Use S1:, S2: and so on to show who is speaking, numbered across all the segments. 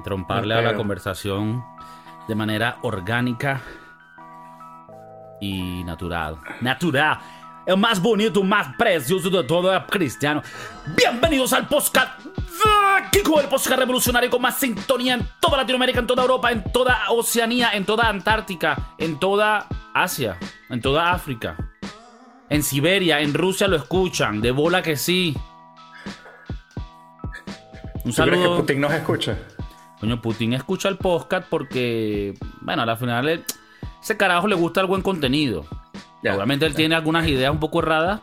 S1: entromparle a la conversación de manera orgánica y natural. Natural. El más bonito, más precioso de todo es cristiano. Bienvenidos al podcast. Kiko, el podcast revolucionario con más sintonía en toda Latinoamérica, en toda Europa, en toda Oceanía, en toda Antártica, en toda Asia, en toda África. En Siberia, en Rusia lo escuchan, de bola que sí.
S2: Un saludo. que Putin nos escucha?
S1: Coño, Putin escucha el podcast porque, bueno, al final ese carajo le gusta el buen contenido. Obviamente él tiene algunas ideas un poco erradas,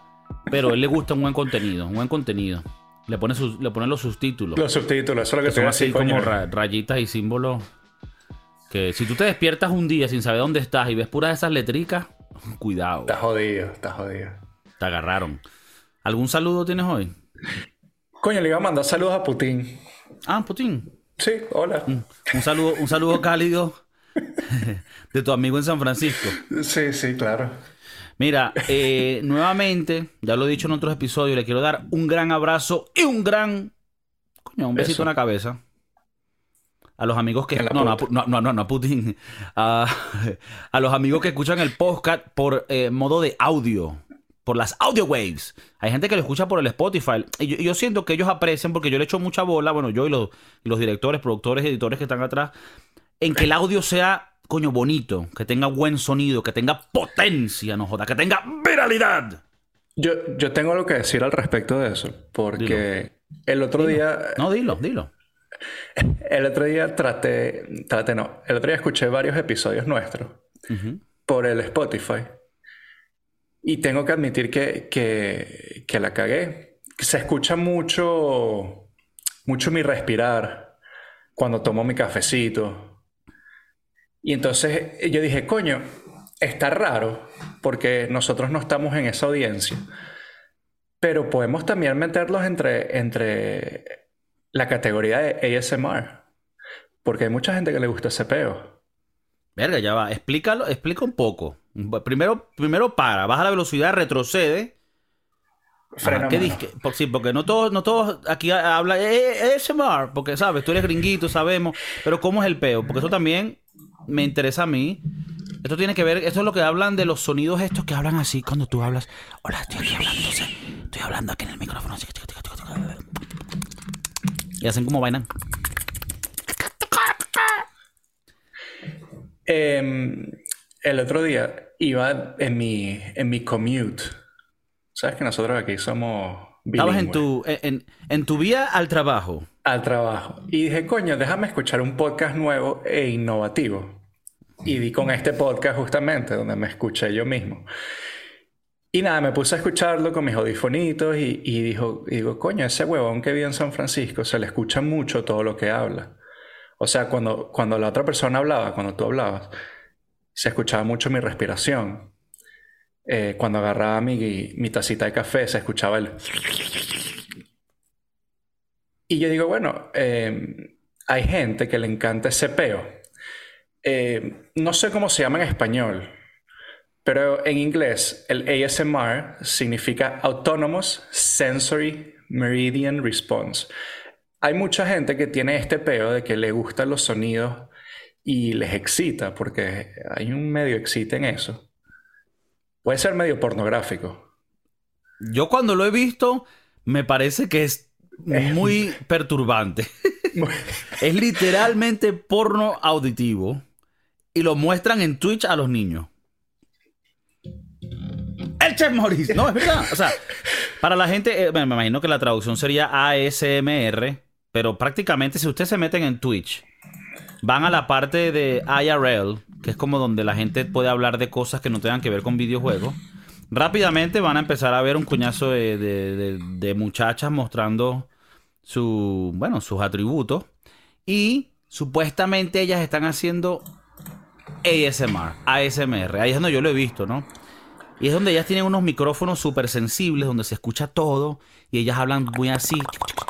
S1: pero a él le gusta un buen contenido, un buen contenido. Le pone, sus, le pone los subtítulos.
S2: Los subtítulos, eso es lo que,
S1: son así como rayitas y símbolos. Que si tú te despiertas un día sin saber dónde estás y ves puras esas letricas, cuidado.
S2: Está jodido, está jodido.
S1: Te agarraron. ¿Algún saludo tienes hoy?
S2: Coño, le iba a mandar saludos a Putin.
S1: Ah, Putin.
S2: Sí, hola.
S1: Un, saludo, un saludo cálido de tu amigo en San Francisco.
S2: Sí, sí, claro.
S1: Mira, eh, nuevamente, ya lo he dicho en otros episodios, le quiero dar un gran abrazo y un gran. Coño, un besito en la cabeza. A los amigos que. No, no, no, no, no, Putin. A, los amigos que escuchan el podcast por eh, modo de audio por las audio waves. Hay gente que lo escucha por el Spotify. Y yo, siento que ellos aprecian, porque yo le echo mucha bola, bueno, yo y los, los directores, productores, editores que están atrás, en que el audio sea, coño, bonito, que tenga buen sonido, que tenga potencia, no joda, que tenga viralidad.
S2: Yo, yo tengo algo que decir al respecto de eso, porque el otro día...
S1: No, dilo, dilo.
S2: El otro día traté, traté no, el otro día escuché varios episodios nuestros por el Spotify. Y tengo que admitir que, que, la cagué. Se escucha mucho, mucho mi respirar cuando tomo mi cafecito. Y entonces yo dije, coño, está raro porque nosotros no estamos en esa audiencia. Pero podemos también meterlos entre, entre la categoría de ASMR. Porque hay mucha gente que le gusta ese peo.
S1: Verga, ya va. Explícalo, explica un poco. Primero, primero para, baja la velocidad, retrocede. Frena ¿qué sí, porque no todos, no todos aquí hablan eh, eh mar porque sabes, tú eres gringuito, sabemos, pero ¿cómo es el peo? Porque eso también me interesa a mí. Esto tiene que ver, esto es lo que hablan de los sonidos estos que hablan así cuando tú hablas. Hola, estoy aquí hablando, estoy hablando aquí en el micrófono. Así, y hacen como vainan.
S2: Eh, el otro día iba en mi, en mi commute. Sabes que nosotros aquí somos
S1: Estabas en tu, en, en, tu vía al trabajo.
S2: Al trabajo. Y dije, coño, déjame escuchar un podcast nuevo e innovativo. Y di con este podcast justamente, donde me escuché yo mismo. Y nada, me puse a escucharlo con mis audifonitos y, y, dijo, y digo, coño, ese huevón que vive en San Francisco se le escucha mucho todo lo que habla. O sea, cuando, cuando la otra persona hablaba, cuando tú hablabas, se escuchaba mucho mi respiración. Eh, cuando agarraba mi, mi tacita de café, se escuchaba el... Y yo digo, bueno, em, hay gente que le encanta ese peo. Em, no sé cómo se llama en español, pero en inglés el ASMR significa Autonomous Sensory Meridian Response. Hay mucha gente que tiene este peo de que le gustan los sonidos y les excita, porque hay un medio excita en eso. Puede ser medio pornográfico.
S1: Yo cuando lo he visto, me parece que es muy perturbante. es literalmente porno auditivo. Y lo muestran en Twitch a los niños. El Chef Maurice. No, es verdad. O sea, para la gente, eh, me imagino que la traducción sería ASMR. Pero prácticamente, si ustedes se meten en Twitch van a la parte de IRL, que es como donde la gente puede hablar de cosas que no tengan que ver con videojuegos. Rápidamente van a empezar a ver un cuñazo de, muchachas mostrando su, bueno, sus atributos. Y supuestamente ellas están haciendo ASMR, ASMR. Ahí es donde yo lo he visto, ¿no? Y es donde ellas tienen unos micrófonos súper sensibles, donde se escucha todo. Y ellas hablan muy así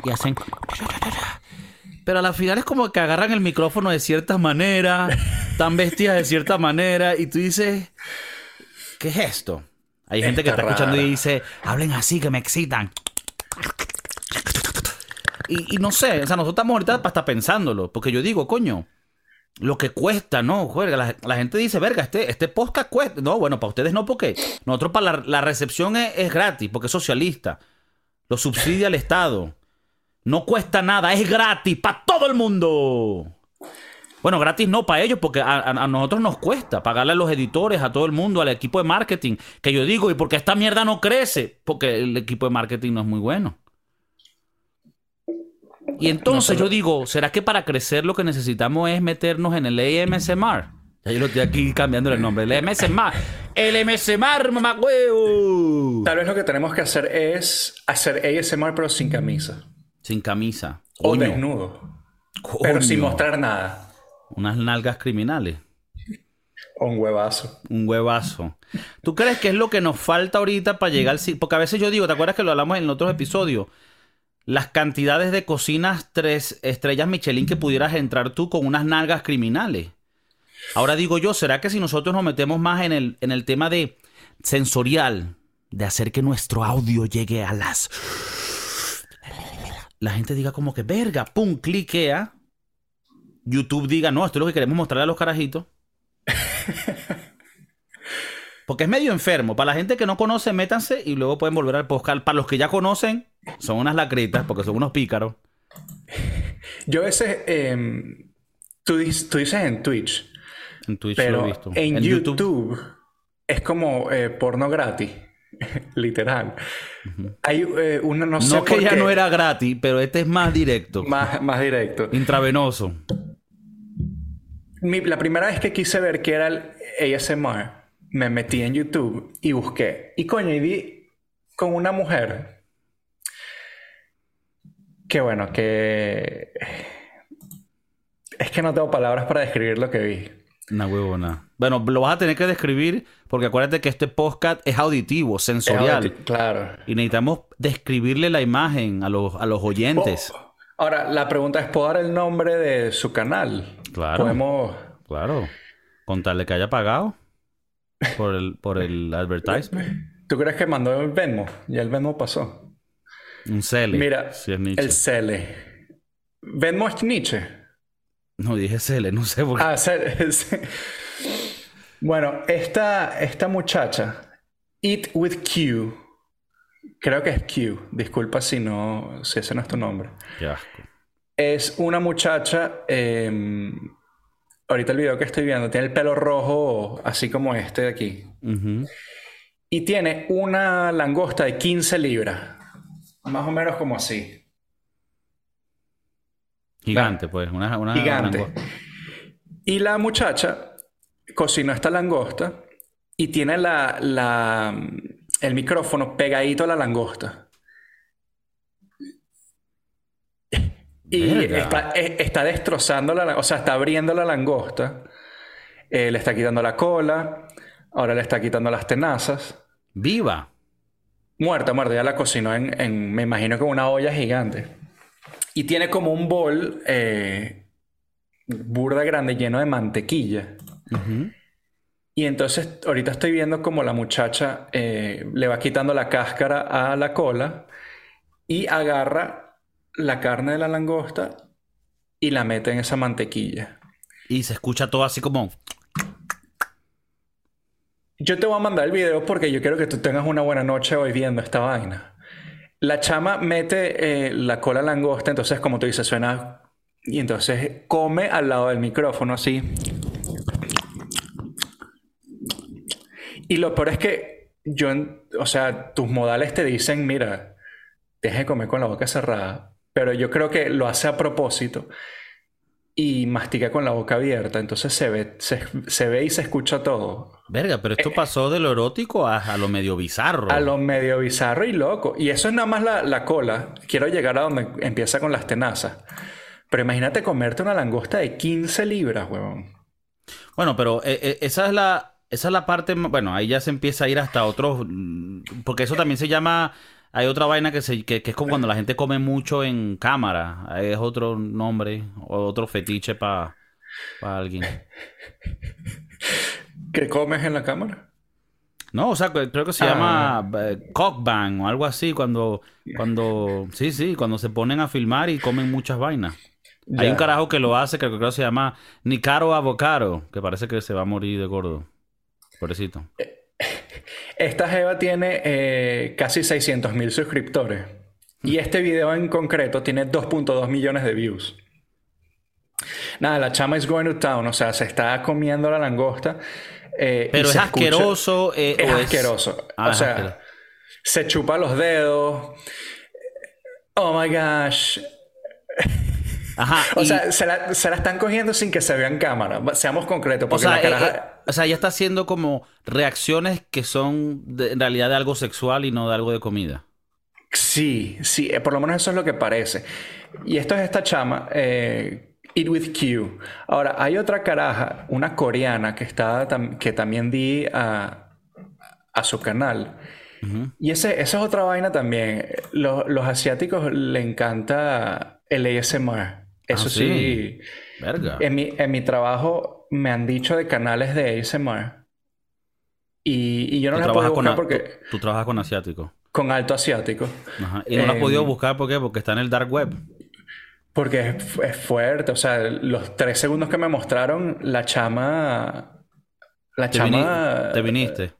S1: y hacen pero a la final es como que agarran el micrófono de cierta manera, están vestidas de cierta manera, y tú dices, ¿qué es esto? Hay gente que está escuchando y dice, hablen así, que me excitan. y, no sé, o sea, nosotros estamos ahorita hasta pensándolo, porque yo digo, coño, lo que cuesta, ¿no? Juega, la, gente dice, verga, este, este podcast cuesta. No, bueno, para ustedes no, porque nosotros para la, recepción es, gratis, porque es socialista. Lo subsidia el Estado. No cuesta nada, es gratis para todo el mundo. Bueno, gratis no para ellos, porque a, nosotros nos cuesta pagarle a los editores, a todo el mundo, al equipo de marketing. Que yo digo, ¿y por qué esta mierda no crece? Porque el equipo de marketing no es muy bueno. Y entonces yo digo, ¿será que para crecer lo que necesitamos es meternos en el AMSMR? Ya yo lo estoy aquí cambiando el nombre. El AMSMR. El AMSMR, mamá huevo.
S2: Tal vez lo que tenemos que hacer es hacer ASMR pero sin camisa.
S1: Sin camisa.
S2: O desnudo. Pero sin mostrar nada.
S1: Unas nalgas criminales.
S2: O un huevazo.
S1: Un huevazo. ¿Tú crees que es lo que nos falta ahorita para llegar al... Porque a veces yo digo, ¿te acuerdas que lo hablamos en otros episodios? las cantidades de cocinas tres estrellas Michelin que pudieras entrar tú con unas nalgas criminales. Ahora digo yo, ¿será que si nosotros nos metemos más en el, en el tema de sensorial, de hacer que nuestro audio llegue a las... La gente diga como que, verga, pum, cliquea. YouTube diga, no, esto es lo que queremos mostrarle a los carajitos. Porque es medio enfermo. Para la gente que no conoce, métanse y luego pueden volver al podcast. Para los que ya conocen, son unas lacritas porque son unos pícaros.
S2: Yo a veces, em, tú, dices en Twitch.
S1: En Twitch lo he visto.
S2: En, YouTube, es como eh, porno gratis. Literal. Hay eh, una no sé.
S1: No que ya no era gratis, pero este es más directo.
S2: más, más directo.
S1: Intravenoso.
S2: la primera vez que quise ver qué era el ASMR, me metí en YouTube y busqué. Y coño, y vi con una mujer. Que bueno, que. Es que no tengo palabras para describir lo que vi.
S1: Una huevona. Bueno, lo vas a tener que describir porque acuérdate que este podcast es auditivo, sensorial.
S2: claro.
S1: Y necesitamos describirle la imagen a los, a los oyentes.
S2: Oh, ahora, la pregunta es: ¿puedo dar el nombre de su canal?
S1: Claro. Podemos. Claro. Contarle que haya pagado por el, por el advertisement.
S2: ¿Tú crees que mandó el Venmo? Ya el Venmo pasó.
S1: Un Cele.
S2: Mira, el Cele. ¿Venmo es Nietzsche?
S1: No, dije Cele, no sé por qué.
S2: Ah, Cele. bueno, esta, esta muchacha, Eat with Q, creo que es Q, disculpa si no, si ese no es tu nombre.
S1: Qué asco.
S2: Es una muchacha eh, ahorita el video que estoy viendo tiene el pelo rojo así como este de aquí. Y tiene una langosta de 15 libras. Más o menos como así.
S1: Gigante, pues. Una,
S2: Gigante. Y la muchacha cocinó esta langosta y tiene la, la, el micrófono pegadito a la langosta. Y está, eh, está, destrozando la, o sea, está abriendo la langosta, eh, le está quitando la cola, ahora le está quitando las tenazas.
S1: ¡Viva!
S2: Muerta, muerta, ya la cocinó en, me imagino que una olla gigante. Y tiene como un bol eh, burda grande lleno de mantequilla. Y entonces ahorita estoy viendo como la muchacha le va quitando la cáscara a la cola y agarra la carne de la langosta y la mete en esa mantequilla.
S1: Y se escucha todo así como...
S2: Yo te voy a mandar el video porque yo quiero que tú tengas una buena noche hoy viendo esta vaina. La chama mete eh, la cola langosta, entonces como tú dices, suena... Y entonces come al lado del micrófono así. Y lo peor es que yo, o sea, tus modales te dicen, mira, deje de comer con la boca cerrada pero yo creo que lo hace a propósito y mastica con la boca abierta, entonces se ve, se, ve y se escucha todo.
S1: Verga, pero esto eh, pasó de lo erótico a, lo medio bizarro.
S2: A lo medio bizarro y loco. Y eso es nada más la, cola. Quiero llegar a donde empieza con las tenazas. Pero imagínate comerte una langosta de 15 libras, huevón.
S1: Bueno, pero eh, eh, esa es la esa es la parte, bueno, ahí ya se empieza a ir hasta otros, porque eso también se llama hay otra vaina que, se, que, es como cuando la gente come mucho en cámara. Es otro nombre, otro fetiche para alguien.
S2: ¿Qué comes en la cámara?
S1: No, o sea, creo que se
S2: Ah.
S1: llama eh, cockbang o algo así cuando, cuando, sí, sí, cuando se ponen a filmar y comen muchas vainas. Hay un carajo que lo hace que creo que se llama Nicaro Avocado, que parece que se va a morir de gordo. Pobrecito.
S2: Esta Jeva tiene eh, casi 600 mil suscriptores. Y este video en concreto tiene 2.2 millones de views. Nada, la chama is going to town, o sea, se está comiendo la langosta. eh,
S1: Pero es
S2: se escucha-
S1: asqueroso. eh,
S2: Es
S1: o
S2: asqueroso.
S1: Ah,
S2: o
S1: es
S2: sea,
S1: asqueroso.
S2: se chupa los dedos. Oh my gosh.
S1: Ajá.
S2: O
S1: y-
S2: sea, se la, se la están cogiendo sin que se vea en cámara. Seamos concretos,
S1: o sea, eh, eh, o sea, ella está haciendo como reacciones que son de- en realidad de algo sexual y no de algo de comida.
S2: Sí, sí, eh, por lo menos eso es lo que parece. Y esto es esta chama, eh, Eat with Q. Ahora, hay otra caraja, una coreana que, está, que también di a, a su canal. Y ese, esa es otra vaina también. Los, los asiáticos le encanta el ASMR. Eso
S1: Ah,
S2: sí.
S1: sí. Verga.
S2: En mi, en mi trabajo me han dicho de canales de ASMR. Y, y yo no puedo
S1: trabajas, con,
S2: buscar
S1: a-
S2: porque...
S1: tú, tú trabajas con asiáticos.
S2: Con alto asiático.
S1: Ajá. Y no lo has
S2: Em,
S1: podido buscar ¿por qué? porque está en el dark web.
S2: Porque es, es fuerte, o sea, los tres segundos que me mostraron, la chama. La
S1: Te,
S2: chama.
S1: te viniste.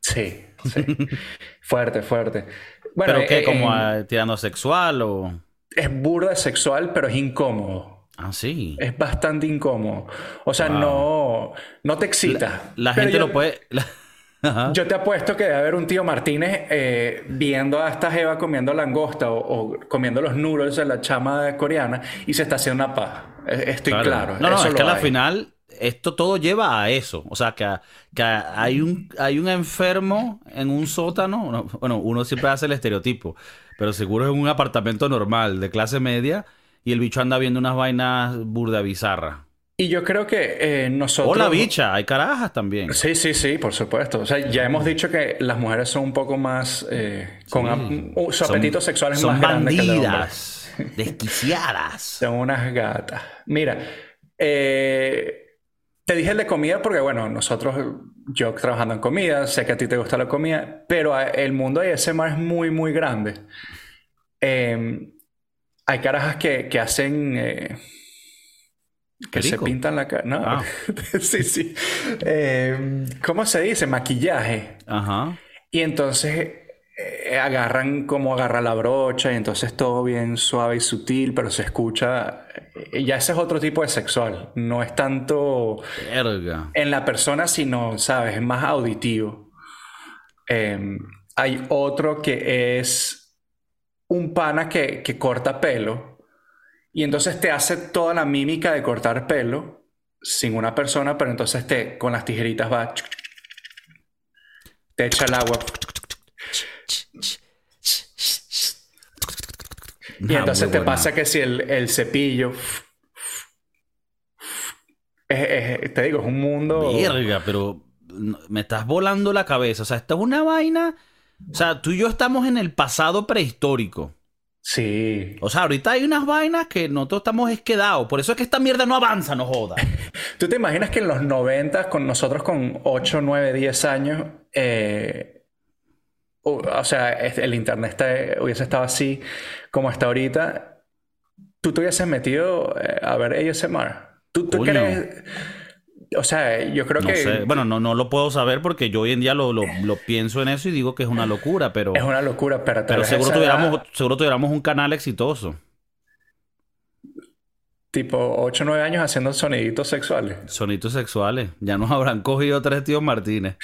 S2: Sí, sí. fuerte, fuerte. Bueno,
S1: ¿Pero qué?
S2: eh,
S1: ¿Como a- tirando sexual o...?
S2: Es burda sexual, pero es incómodo.
S1: Ah, sí.
S2: Es bastante incómodo. O sea,
S1: Wow.
S2: no, no te excita.
S1: La gente
S2: yo-
S1: lo puede... la-.
S2: Yo te apuesto que debe haber un tío Martínez eh, viendo a esta jeva comiendo langosta o, o comiendo los noodles de la chama coreana y se está haciendo una paja. Eh, Estoy claro.
S1: No, no,
S2: eso
S1: es que al final esto todo lleva a eso. O sea, que, que hay, un, hay un enfermo en un sótano. no, bueno, uno siempre hace el estereotipo, pero seguro es un apartamento normal de clase media y el bicho anda viendo unas vainas burda bizarras.
S2: Y yo creo que eh, nosotros...
S1: O la bicha, hay carajas también.
S2: Sí, sí, sí, por supuesto. O sea, ya hemos dicho que las mujeres son un poco más... eh, con
S1: Sí.
S2: ap- uh, su apetito sexual es más grande que el de hombre.
S1: bandidas, desquiciadas.
S2: Son unas gatas. Mira, eh, te dije el de comida porque, bueno, nosotros, yo trabajando en comida, sé que a ti te gusta la comida, pero el mundo de ASMR es muy, muy grande. Eh, hay carajas que, que hacen... eh, que se pintan la cara. No,
S1: Ah.
S2: sí, sí. Eh, ¿cómo se dice? Maquillaje.
S1: Ajá.
S2: Y entonces eh, agarran como agarra la brocha y entonces todo bien suave y sutil, pero se escucha. eh, ya ese es otro tipo de sexual. No es tanto
S1: Verga.
S2: en la persona, sino, ¿sabes? Es más auditivo. Eh, hay otro que es un pana que, que corta pelo y entonces te hace toda la mímica de cortar pelo sin una persona, pero entonces te con las tijeritas va. Te echa el agua. Y
S1: Ah,
S2: entonces
S1: muy
S2: te
S1: buena.
S2: pasa que si el, el cepillo. es- es- te digo, es un mundo.
S1: Verga, pero me estás volando la cabeza. O sea, esta es una vaina. O sea, tú y yo estamos en el pasado prehistórico.
S2: Sí.
S1: O sea, ahorita hay unas vainas que nosotros estamos esquedados. Por eso es que esta mierda no avanza, no joda.
S2: ¿Tú te imaginas que en los 90, con nosotros con 8, 9, 10 años, eh, o, sea, el internet está- hubiese estado así como está ahorita? ¿Tú te hubieses metido eh, a ver ASMR? ¿Tú, tú crees? O sea, yo creo
S1: No
S2: que
S1: sé. Bueno, no, no lo puedo saber porque yo hoy en día lo, lo- lo pienso en eso y digo que es una locura, pero,
S2: es una locura, pero,
S1: pero seguro, tuviéramos,
S2: edad,
S1: seguro tuviéramos un canal exitoso.
S2: Tipo 8, 9 años haciendo soniditos sexuales.
S1: Sonitos sexuales. Ya nos habrán cogido tres tíos Martínez.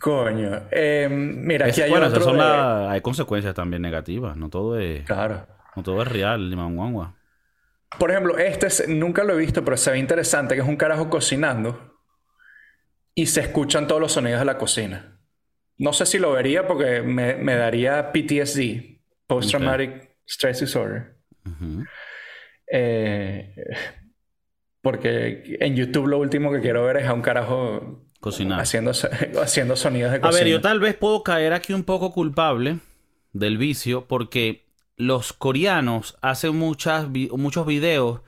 S2: Coño. Eh, mira,
S1: Es-
S2: aquí hay
S1: bueno, esas
S2: otro
S1: son
S2: de-
S1: la- hay consecuencias también negativas. No todo es,
S2: Claro.
S1: no todo es real, ni manguangua.
S2: Por ejemplo, este es- nunca lo he visto, pero se ve interesante, que es un carajo cocinando y se escuchan todos los sonidos de la cocina. No sé si lo vería porque me, me daría PTSD, Post Traumatic Stress Disorder.
S1: Ujú.
S2: Eh, porque en YouTube lo último que quiero ver es a un carajo
S1: Cocinar.
S2: haciendo, haciendo sonidos de
S1: A
S2: cocina.
S1: ver, yo tal vez puedo caer aquí un poco culpable del vicio porque los coreanos hacen muchas, muchos videos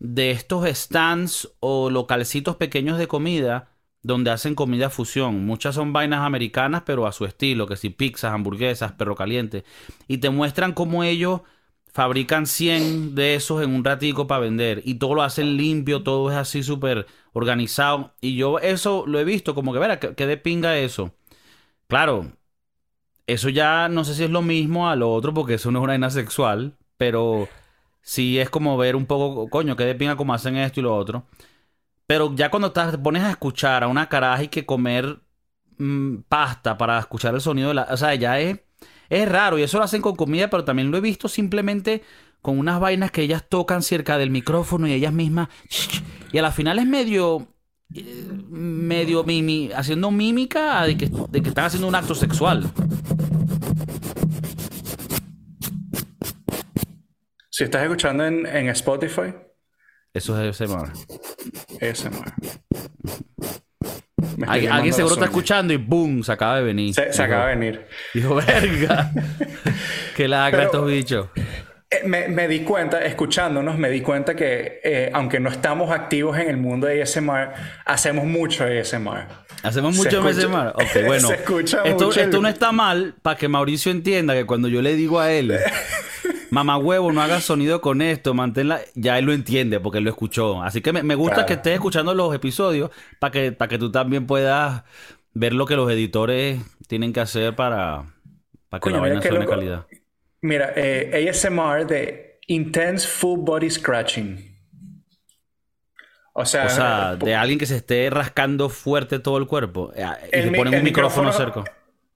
S1: de estos stands o localcitos pequeños de comida donde hacen comida fusión. Muchas son vainas americanas, pero a su estilo, que si pizzas, hamburguesas, perro caliente. Y te muestran cómo ellos fabrican 100 de esos en un ratico para vender. Y todo lo hacen limpio, todo es así súper organizado. Y yo eso lo he visto como que, verá, que, de pinga eso. Claro, eso ya no sé si es lo mismo a lo otro, porque eso no es una vaina sexual, pero sí es como ver un poco, coño, que de pinga como hacen esto y lo otro. Pero ya cuando te pones a escuchar a una caraja y que comer mm, pasta para escuchar el sonido de la... O sea, ya es, es raro y eso lo hacen con comida, pero también lo he visto simplemente con unas vainas que ellas tocan cerca del micrófono y ellas mismas... Y a la final es medio... medio mimi, haciendo mímica de que, de que están haciendo un acto sexual.
S2: Si estás escuchando en, en Spotify,
S1: eso es ASMR.
S2: ASMR.
S1: Alguien seguro está escuchando y ¡boom! Se acaba de venir.
S2: Se, acaba de venir.
S1: Dijo, verga. Qué lagra estos bichos.
S2: Eh, me, di cuenta, escuchándonos, me di cuenta que eh, aunque no estamos activos en el mundo de ASMR, hacemos mucho ASMR.
S1: Hacemos mucho ASMR. Ok, bueno. esto, esto no está mal para que Mauricio entienda que cuando yo le digo a él mamá huevo, no hagas sonido con esto, manténla. Ya él lo entiende porque él lo escuchó. Así que me, gusta que estés escuchando los episodios para que, para que tú también puedas ver lo que los editores tienen que hacer para, para que la vaina suene calidad.
S2: Mira, eh, ASMR de Intense Full Body Scratching.
S1: O sea, de alguien que se esté rascando fuerte todo el cuerpo. Eh, y le ponen un micrófono cerca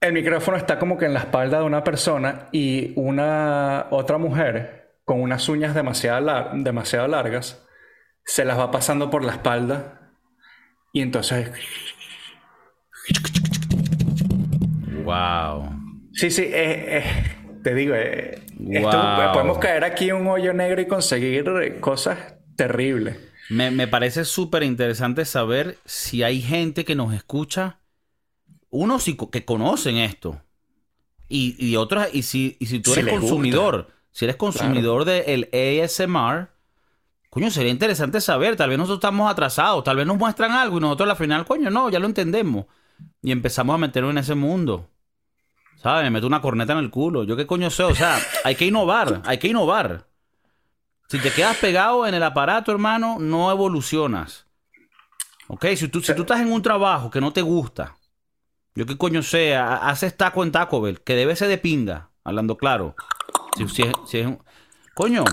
S2: el micrófono está como que en la espalda de una persona y una otra mujer con unas uñas demasiado, demasiado largas se las va pasando por la espalda y entonces...
S1: Wow.
S2: Sí, sí, eh, eh, te digo, eh, podemos caer aquí en un hoyo negro y conseguir cosas terribles.
S1: Me, me parece súper interesante saber si hay gente que nos escucha unos que conocen esto. Y, y otros, y si, y si tú eres consumidor, si eres consumidor del ASMR, coño, sería interesante saber. Tal vez nosotros estamos atrasados, tal vez nos muestran algo y nosotros al final, coño, no, ya lo entendemos. Y empezamos a meternos en ese mundo. ¿Sabes? Me meto una corneta en el culo. ¿Yo qué coño sé? O sea, hay que innovar, hay que innovar. Si te quedas pegado en el aparato, hermano, no evolucionas. ¿Ok? Si tú, si tú estás en un trabajo que no te gusta, yo qué coño sé, haces taco en Taco Bell, que debe ser de pinga, hablando claro. Si, es, Coño,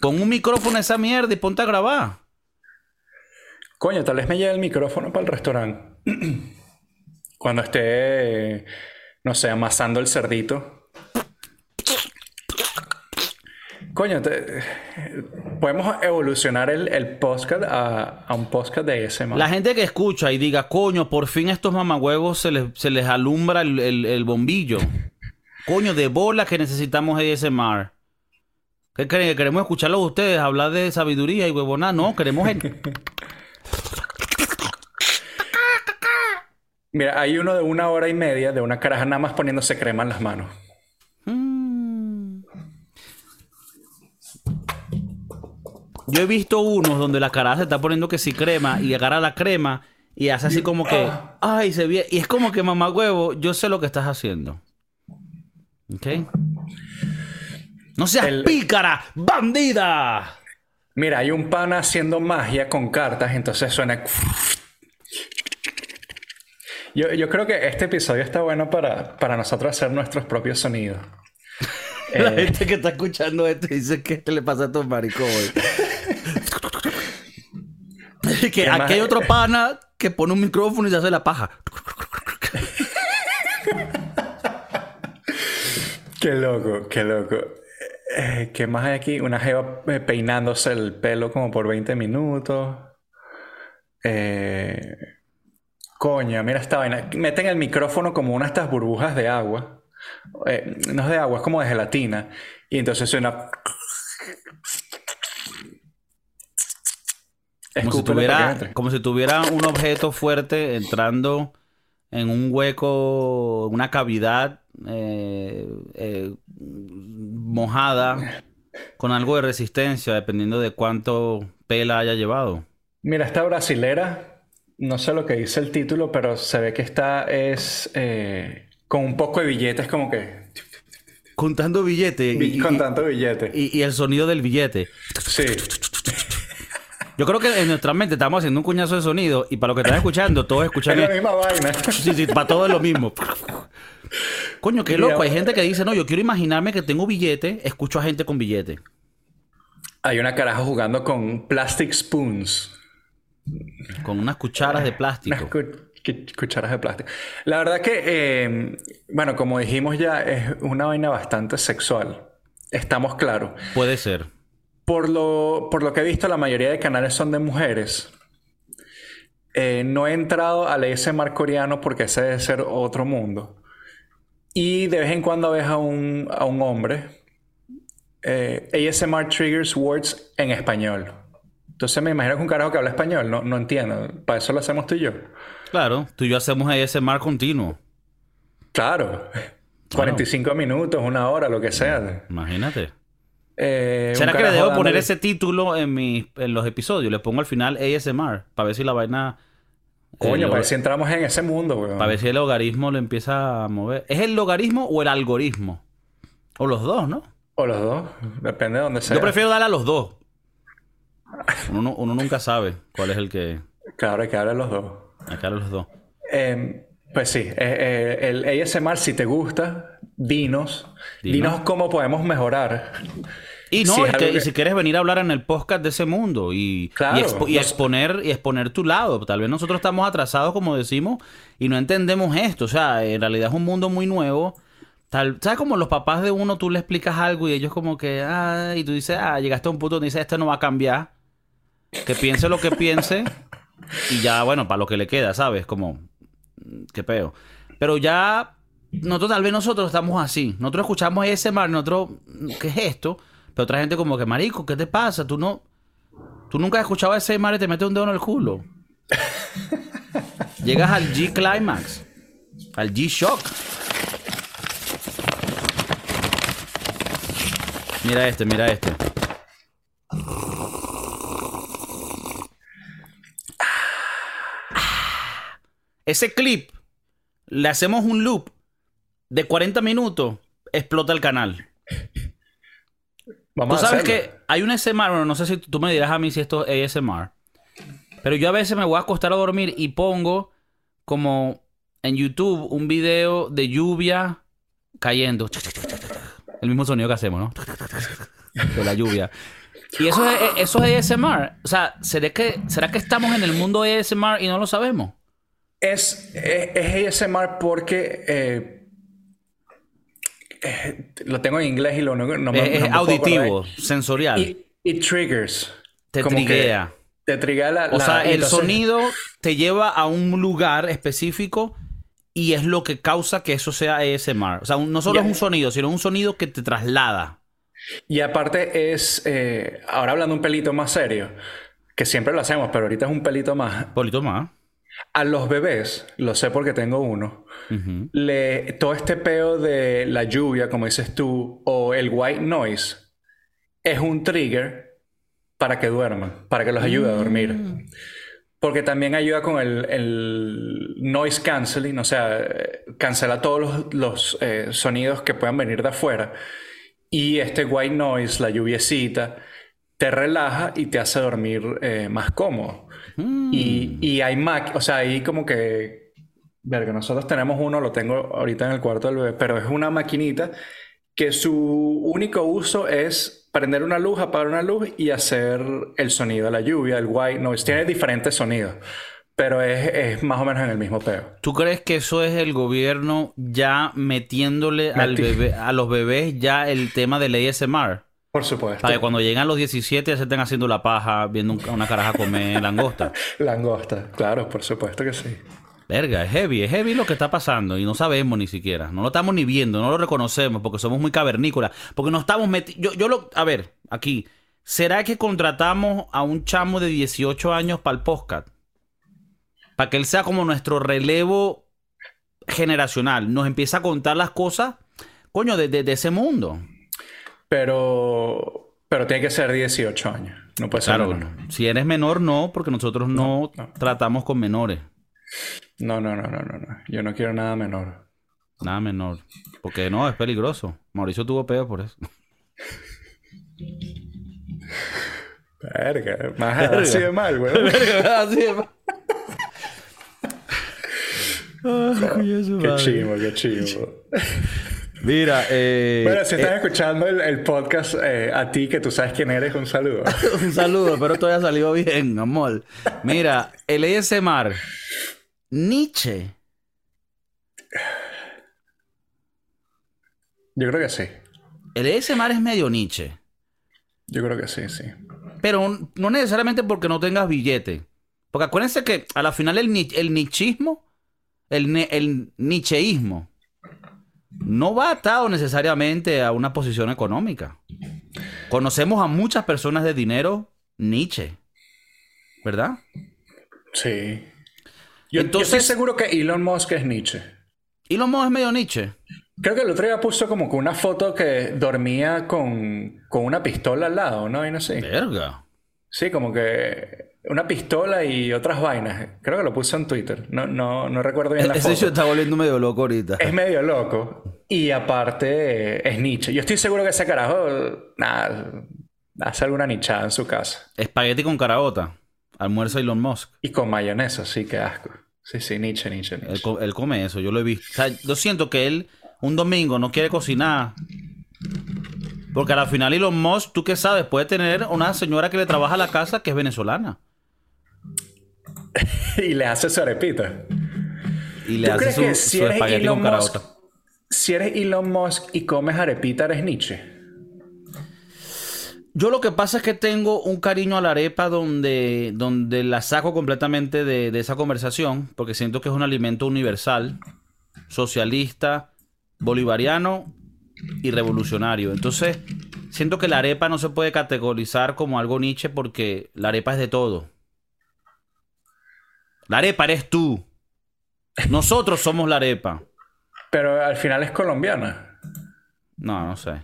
S1: pon un micrófono a esa mierda y ponte a grabar.
S2: Coño, tal vez me lleve el micrófono para el restaurante. Cuando esté, no sé, amasando el cerdito. Coño, podemos evolucionar el, el podcast a, un podcast de ASMR.
S1: La gente que escucha y diga, coño, por fin estos mamagüevos se les, se les alumbra el, bombillo. Coño, de bola que necesitamos ASMR. ¿Qué creen? ¿Que queremos escucharlo a ustedes hablar de sabiduría y huevonada? No, queremos el...
S2: Mira, hay uno de una hora y media de una caraja nada más poniéndose crema en las manos.
S1: Yo he visto unos donde la cara se está poniendo que sí crema y agarra la crema y hace así como que, ay, se ve. Y es como que, mamá huevo, yo sé lo que estás haciendo. ¿Ok? No seas pícara, bandida.
S2: Mira, hay un pana haciendo magia con cartas, entonces suena. Yo, yo creo que este episodio está bueno para, para nosotros hacer nuestros propios sonidos.
S1: La eh, gente que está escuchando esto dice que le pasa a estos maricones. que aquí hay otro pana que pone un micrófono y se hace la paja.
S2: qué loco, qué loco. Eh, ¿Qué más hay aquí? Una jeva eh, peinándose el pelo como por 20 minutos. Eh, coño, mira esta vaina. Meten el micrófono como una de estas burbujas de agua. no es de agua, es como de gelatina. Y entonces suena.
S1: Como si, tuviera, como si tuviera un objeto fuerte entrando en un hueco, una cavidad eh, eh, mojada con algo de resistencia, dependiendo de cuánto pela haya llevado.
S2: Mira, esta brasilera no sé lo que dice el título, pero se ve que está es eh, con un poco de billetes como que...
S1: Contando billetes.
S2: Y, contando billetes.
S1: Y, el sonido del billete.
S2: Sí.
S1: Yo creo que en nuestra mente estamos haciendo un cuñazo de sonido y para lo que están escuchando, todos escuchan...
S2: Es la misma vaina.
S1: Sí, sí, para todo es lo mismo. Coño, qué loco. Hay gente que dice, no, yo quiero imaginarme que tengo billete, escucho a gente con billete.
S2: Hay una caraja jugando con plastic spoons.
S1: Con unas cucharas de plástico.
S2: Unas cucharas de plástico. La verdad que, eh, bueno, como dijimos ya, es una vaina bastante sexual. Estamos claros.
S1: Puede ser.
S2: Por lo, por lo que he visto, la mayoría de canales son de mujeres. Eh, no he entrado al ASMR coreano porque ese debe ser otro mundo. Y de vez en cuando ves a un, a un hombre. Eh, ASMR triggers words en español. Entonces me imagino que un carajo que habla español, no, no entiendo. Para eso lo hacemos tú y yo.
S1: Claro, tú y yo hacemos ASMR continuo.
S2: Claro. 45 minutos, una hora, lo que sea.
S1: Imagínate. Eh, ¿Será que le debo poner ese título en, mi, en los episodios? Le pongo al final ASMR para ver si la vaina.
S2: Coño, para ver si entramos en ese mundo, weón.
S1: Para ver si el logaritmo lo empieza a mover. ¿Es el logaritmo o el algoritmo? O los dos, ¿no?
S2: O los dos. Depende de dónde sea.
S1: Yo prefiero darle a los dos. Uno, nunca sabe cuál es el que.
S2: Claro, hay que darle a los dos.
S1: Hay que darle a los dos.
S2: Em, pues sí, eh, eh, el ASMR, si te gusta, dinos. Dinos, cómo podemos mejorar.
S1: Y no, si si quieres venir a hablar en el podcast de ese mundo y, y, exponer, y exponer tu lado. Tal vez nosotros estamos atrasados, como decimos, y no entendemos esto. O sea, en realidad es un mundo muy nuevo. Tal, ¿Sabes como los papás de uno tú le explicas algo y ellos como que, ah, y tú dices, ah, llegaste a un punto donde dices, esto no va a cambiar. Que piense lo que piense y ya, bueno, para lo que le queda, ¿sabes? Como, qué peo. Pero ya, nosotros, tal vez nosotros estamos así. Nosotros escuchamos ese mar, nosotros, ¿qué es esto? Pero otra gente como que, marico, ¿qué te pasa? Tú no, tú nunca has escuchado ese mar y te metes un dedo en el culo. Llegas al G Climax, al G Shock. Mira este, mira este. Ese clip, le hacemos un loop de 40 minutos, explota el canal. Vamos tú sabes que hay un ASMR, bueno, no sé si tú me dirás a mí si esto es ASMR, pero yo a veces me voy a acostar a dormir y pongo como en YouTube un video de lluvia cayendo. El mismo sonido que hacemos, ¿no? De la lluvia. Y eso es, eso es ASMR. O sea, ¿será que, ¿será que estamos en el mundo de ASMR y no lo sabemos?
S2: Es, es, ASMR porque eh, eh, lo tengo en inglés y lo no, no
S1: Es, auditivo, sensorial.
S2: Y, triggers.
S1: Te triguea.
S2: Te triguea la...
S1: O sea, el sonido te lleva a un lugar específico y es lo que causa que eso sea ASMR. O sea, no solo es un sonido, sino un sonido que te traslada.
S2: Y aparte es, eh, ahora hablando un pelito más serio, que siempre lo hacemos, pero ahorita es un pelito más.
S1: Pelito más.
S2: A los bebés, lo sé porque tengo uno, le, todo este peo de la lluvia, como dices tú, o el white noise, es un trigger para que duerman, para que los ayude a dormir. Mm. Porque también ayuda con el, noise canceling, o sea, cancela todos los, eh, sonidos que puedan venir de afuera. Y este white noise, la lluviecita, te relaja y te hace dormir eh, más cómodo. Mm. Y, hay Mac, o sea, ahí como que, verga, nosotros tenemos uno, lo tengo ahorita en el cuarto del bebé, pero es una maquinita que su único uso es prender una luz, apagar una luz y hacer el sonido de la lluvia, el white noise. Tiene diferentes sonidos, pero es, más o menos en el mismo peo.
S1: ¿Tú crees que eso es el gobierno ya metiéndole al bebé, a los bebés ya el tema del ASMR?
S2: Por supuesto.
S1: Para que cuando llegan los 17 ya se estén haciendo la paja viendo una caraja comer langosta.
S2: langosta, claro, por supuesto que sí.
S1: Verga, es heavy, es heavy lo que está pasando y no sabemos ni siquiera. No lo estamos ni viendo, no lo reconocemos porque somos muy cavernícolas. Porque no estamos metidos. Yo, yo lo. A ver, aquí. ¿Será que contratamos a un chamo de 18 años para el podcast? Para que él sea como nuestro relevo generacional. Nos empieza a contar las cosas, coño, de, de ese mundo.
S2: Pero. Pero tiene que ser 18 años. No puede ser
S1: Claro,
S2: menor.
S1: si eres menor, no, porque nosotros no,
S2: no.
S1: tratamos con menores.
S2: No, no, no, no, no, no. Yo no quiero nada menor.
S1: Nada menor. Porque no, es peligroso. Mauricio tuvo peo por eso.
S2: Verga, más así de mal, güey. Qué chivo, qué chivo.
S1: Mira, eh,
S2: Bueno, si estás
S1: eh,
S2: escuchando el, el podcast, eh, a ti que tú sabes quién eres, un saludo.
S1: un saludo, pero todo haya salido bien, amor. Mira, el ASMR. Nietzsche.
S2: Yo creo que sí.
S1: El ASMR es medio Nietzsche.
S2: Yo creo que sí, sí.
S1: Pero no necesariamente porque no tengas billete. Porque acuérdense que a la final el, ni- el nichismo, el, el nicheísmo, no va atado necesariamente a una posición económica. Conocemos a muchas personas de dinero Nietzsche. ¿Verdad?
S2: Sí. Yo, yo
S1: Entonces-
S2: estoy seguro que Elon Musk es Nietzsche.
S1: Elon Musk es medio Nietzsche.
S2: Creo que el otro día puso como que una foto que dormía con, con una pistola al lado, ¿no? Y no sé.
S1: Verga.
S2: Sí, como que una pistola y otras vainas. Creo que lo puso en Twitter. No, no, no recuerdo bien la
S1: Ese
S2: foto.
S1: está volviendo medio loco ahorita.
S2: Es medio loco. Y aparte eh, es Nietzsche. Yo estoy seguro que ese carajo, nada, hace alguna nichada en su casa.
S1: Espagueti con caraota. Almuerzo Elon Musk.
S2: Y con mayonesa, sí, qué asco. Sí, sí, Nietzsche, Nietzsche,
S1: Él,
S2: Nietzsche.
S1: co- él come eso, yo lo he visto. O sea, yo siento que él un domingo no quiere cocinar. Porque a la final Elon Musk, tú qué sabes, puede tener una señora que le trabaja a la casa que es venezolana.
S2: y le hace su arepita.
S1: Y le
S2: ¿Tú
S1: hace
S2: crees
S1: su,
S2: que si
S1: su
S2: eres Elon
S1: con
S2: Musk, si eres Elon Musk y comes arepita, eres Nietzsche?
S1: Yo lo que pasa es que tengo un cariño a la arepa donde, donde la saco completamente de, de esa conversación, porque siento que es un alimento universal, socialista, bolivariano y revolucionario. Entonces, siento que la arepa no se puede categorizar como algo Nietzsche porque la arepa es de todo. La arepa eres tú. Nosotros somos la arepa.
S2: Pero al final es colombiana.
S1: No, no sé.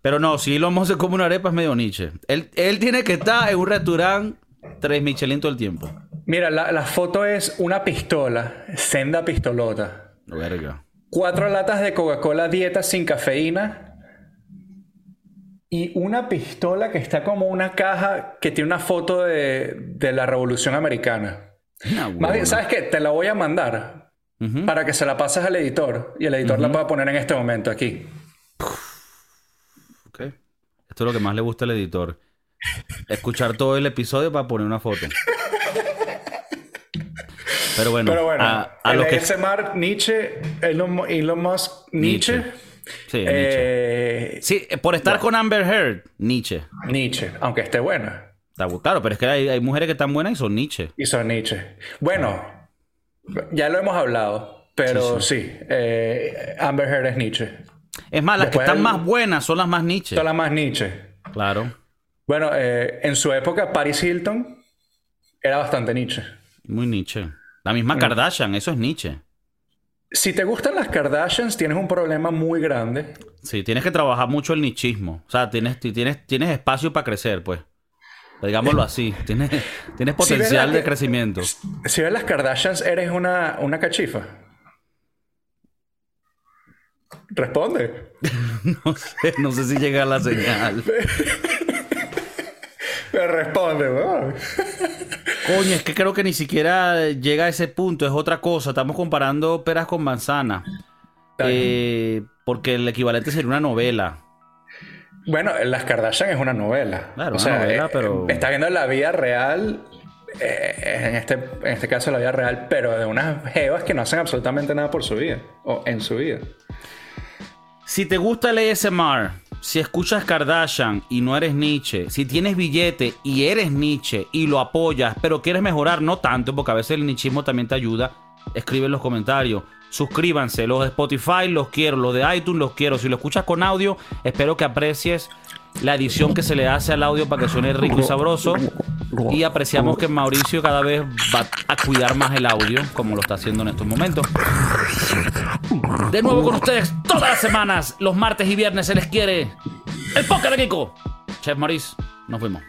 S1: Pero no, si Elon Musk se come una arepa es medio Nietzsche. Él, él tiene que estar en un restaurante tres Michelin todo el tiempo.
S2: Mira, la, la foto es una pistola, senda pistolota.
S1: Verga.
S2: Cuatro latas de Coca-Cola dieta sin cafeína. Y una pistola que está como una caja que tiene una foto de, de la Revolución Americana. Más bien. ¿sabes qué? Te la voy a mandar para que se la pases al editor. Y el editor la pueda poner en este momento aquí.
S1: Ok. Esto es lo que más le gusta al editor. Escuchar todo el episodio para poner una foto. Pero bueno,
S2: Pero bueno,
S1: a, a
S2: el
S1: los que...
S2: ASMR, Nietzsche, Elon, Elon Musk, Nietzsche.
S1: Nietzsche. Sí, Nietzsche.
S2: eh,
S1: Sí, por estar con Amber Heard, Nietzsche.
S2: Nietzsche, aunque esté buena.
S1: Claro, pero es que hay, hay mujeres que están buenas y son Nietzsche.
S2: Y son Nietzsche. Bueno, ya lo hemos hablado, pero sí, eh, Amber Heard es Nietzsche.
S1: Es más, las
S2: Después
S1: que están
S2: el-
S1: más buenas son las más Nietzsche.
S2: Son las más Nietzsche.
S1: Claro.
S2: Bueno, eh, en su época, Paris Hilton era bastante Nietzsche.
S1: Muy Nietzsche. La
S2: Mm.
S1: misma Kardashian, eso es Nietzsche.
S2: Si te gustan las Kardashians, tienes un problema muy grande.
S1: Sí, tienes que trabajar mucho el nichismo. O sea, tienes, ti- tienes, tienes espacio para crecer, pues. Digámoslo así. Tienes, tienes potencial
S2: ¿verdad
S1: de crecimiento.
S2: Si ves las Kardashians, eres una, una cachifa. Responde.
S1: No sé, no sé si llega la señal.
S2: Responde, weón.
S1: Coño, es que creo que ni siquiera llega a ese punto. Es otra cosa. Estamos comparando peras con manzanas. Eh, porque el equivalente sería una novela.
S2: Bueno, Las Kardashian es una novela.
S1: Claro,
S2: o
S1: una novela,
S2: eh,
S1: pero-
S2: Está viendo la vida real, eh, en, este, en este caso la vida real, pero de unas jevas que no hacen absolutamente nada por su vida, o en su vida.
S1: Si te gusta el ASMR, si escuchas Kardashian y no eres Nietzsche, si tienes billete y eres Nietzsche y lo apoyas, pero quieres mejorar, no tanto, porque a veces el nichismo también te ayuda, escribe en los comentarios. Suscríbanse, los de Spotify los quiero, los de iTunes los quiero. Si lo escuchas con audio, espero que aprecies la edición que se le hace al audio para que suene rico y sabroso. Y apreciamos que Mauricio cada vez va a cuidar más el audio, como lo está haciendo en estos momentos. De nuevo con ustedes todas las semanas, los martes y viernes se les quiere. El podcast de Kiko. Chef Maurice, nos vemos.